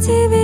играла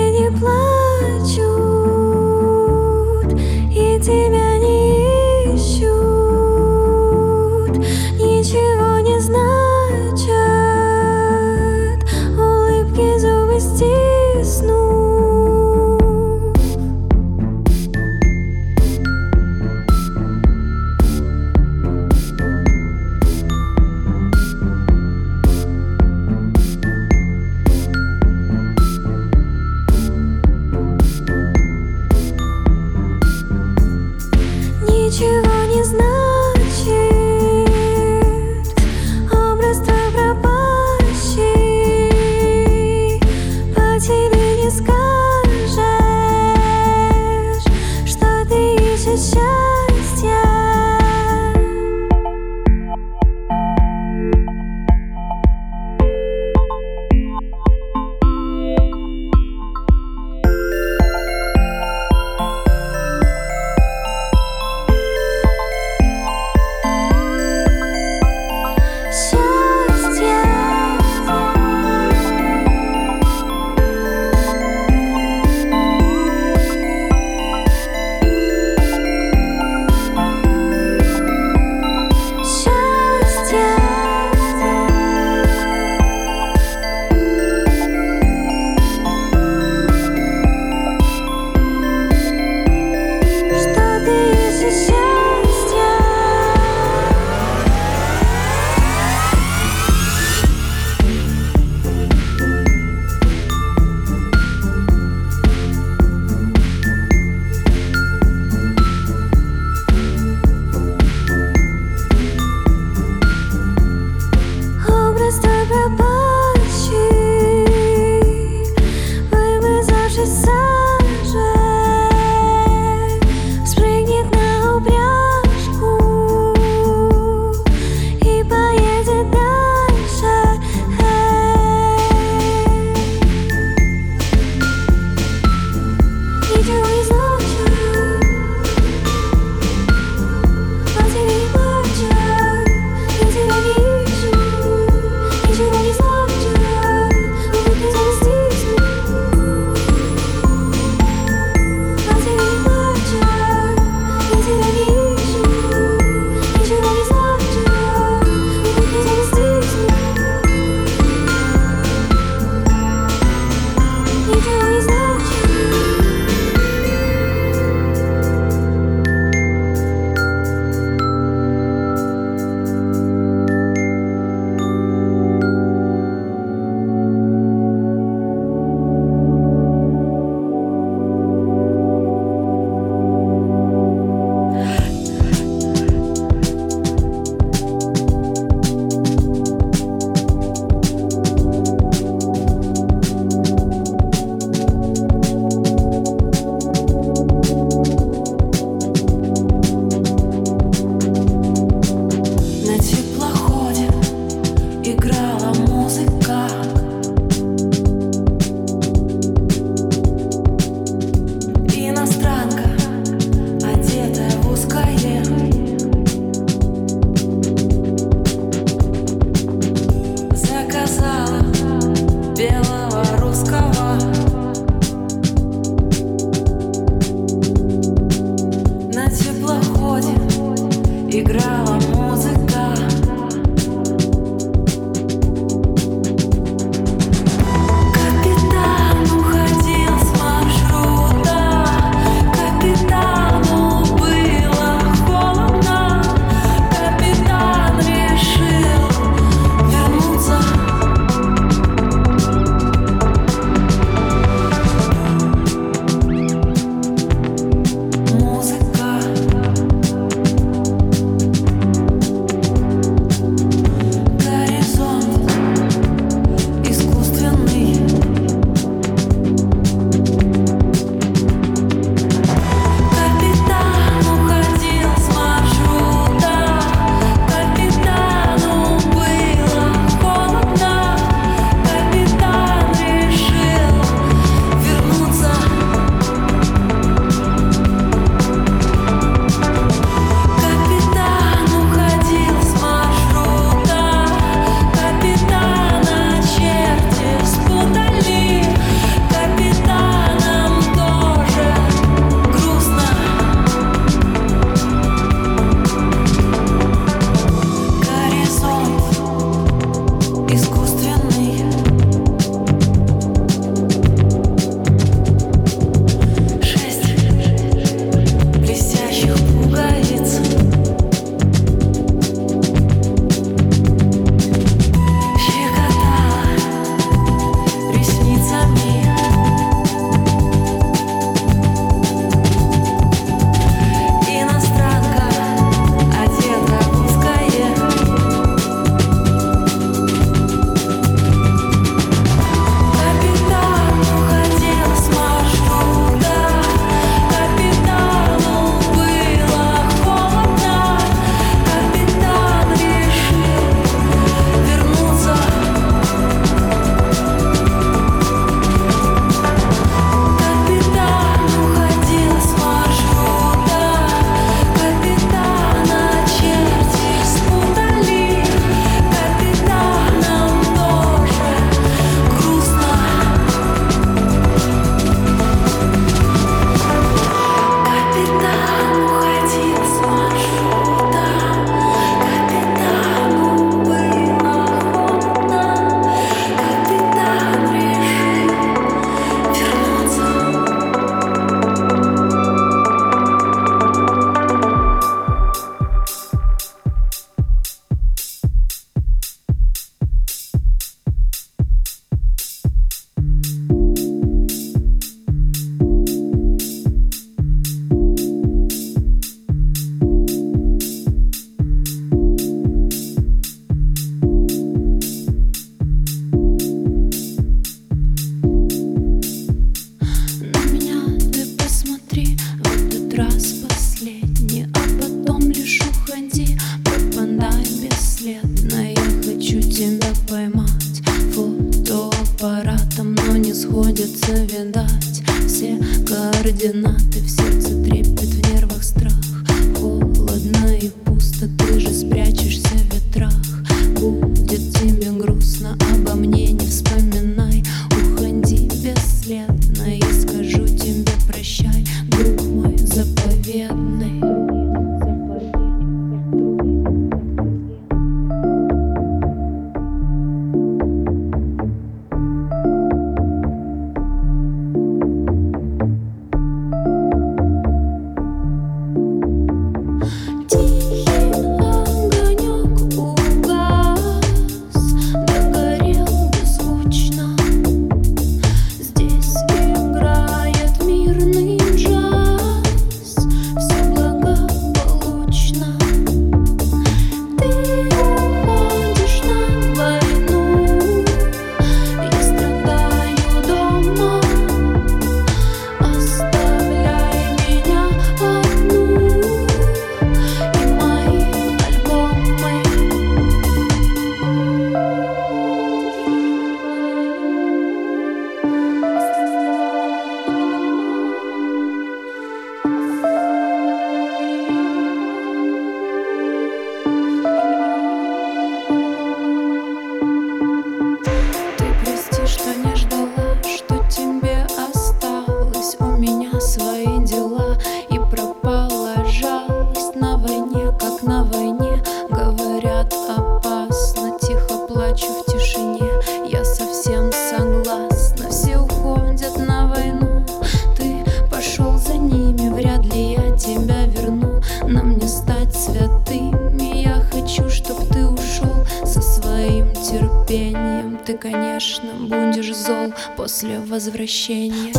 После возвращения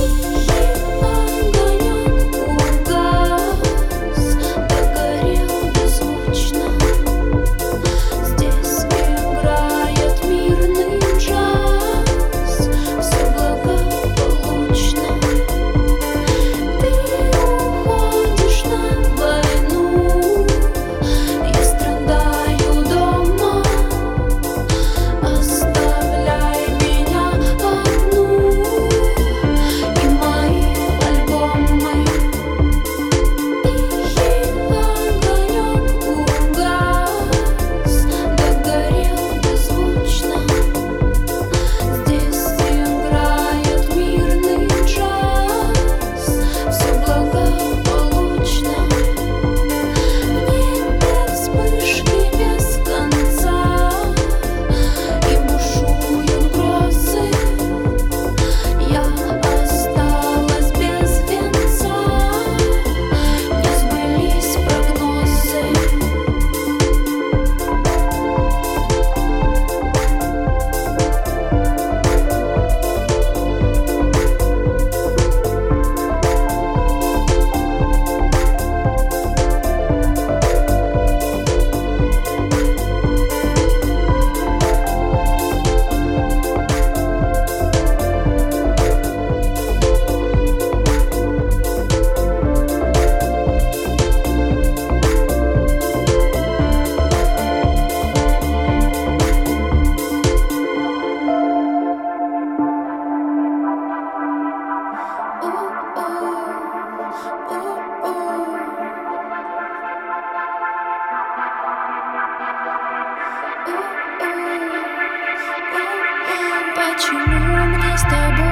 Почему мне с тобой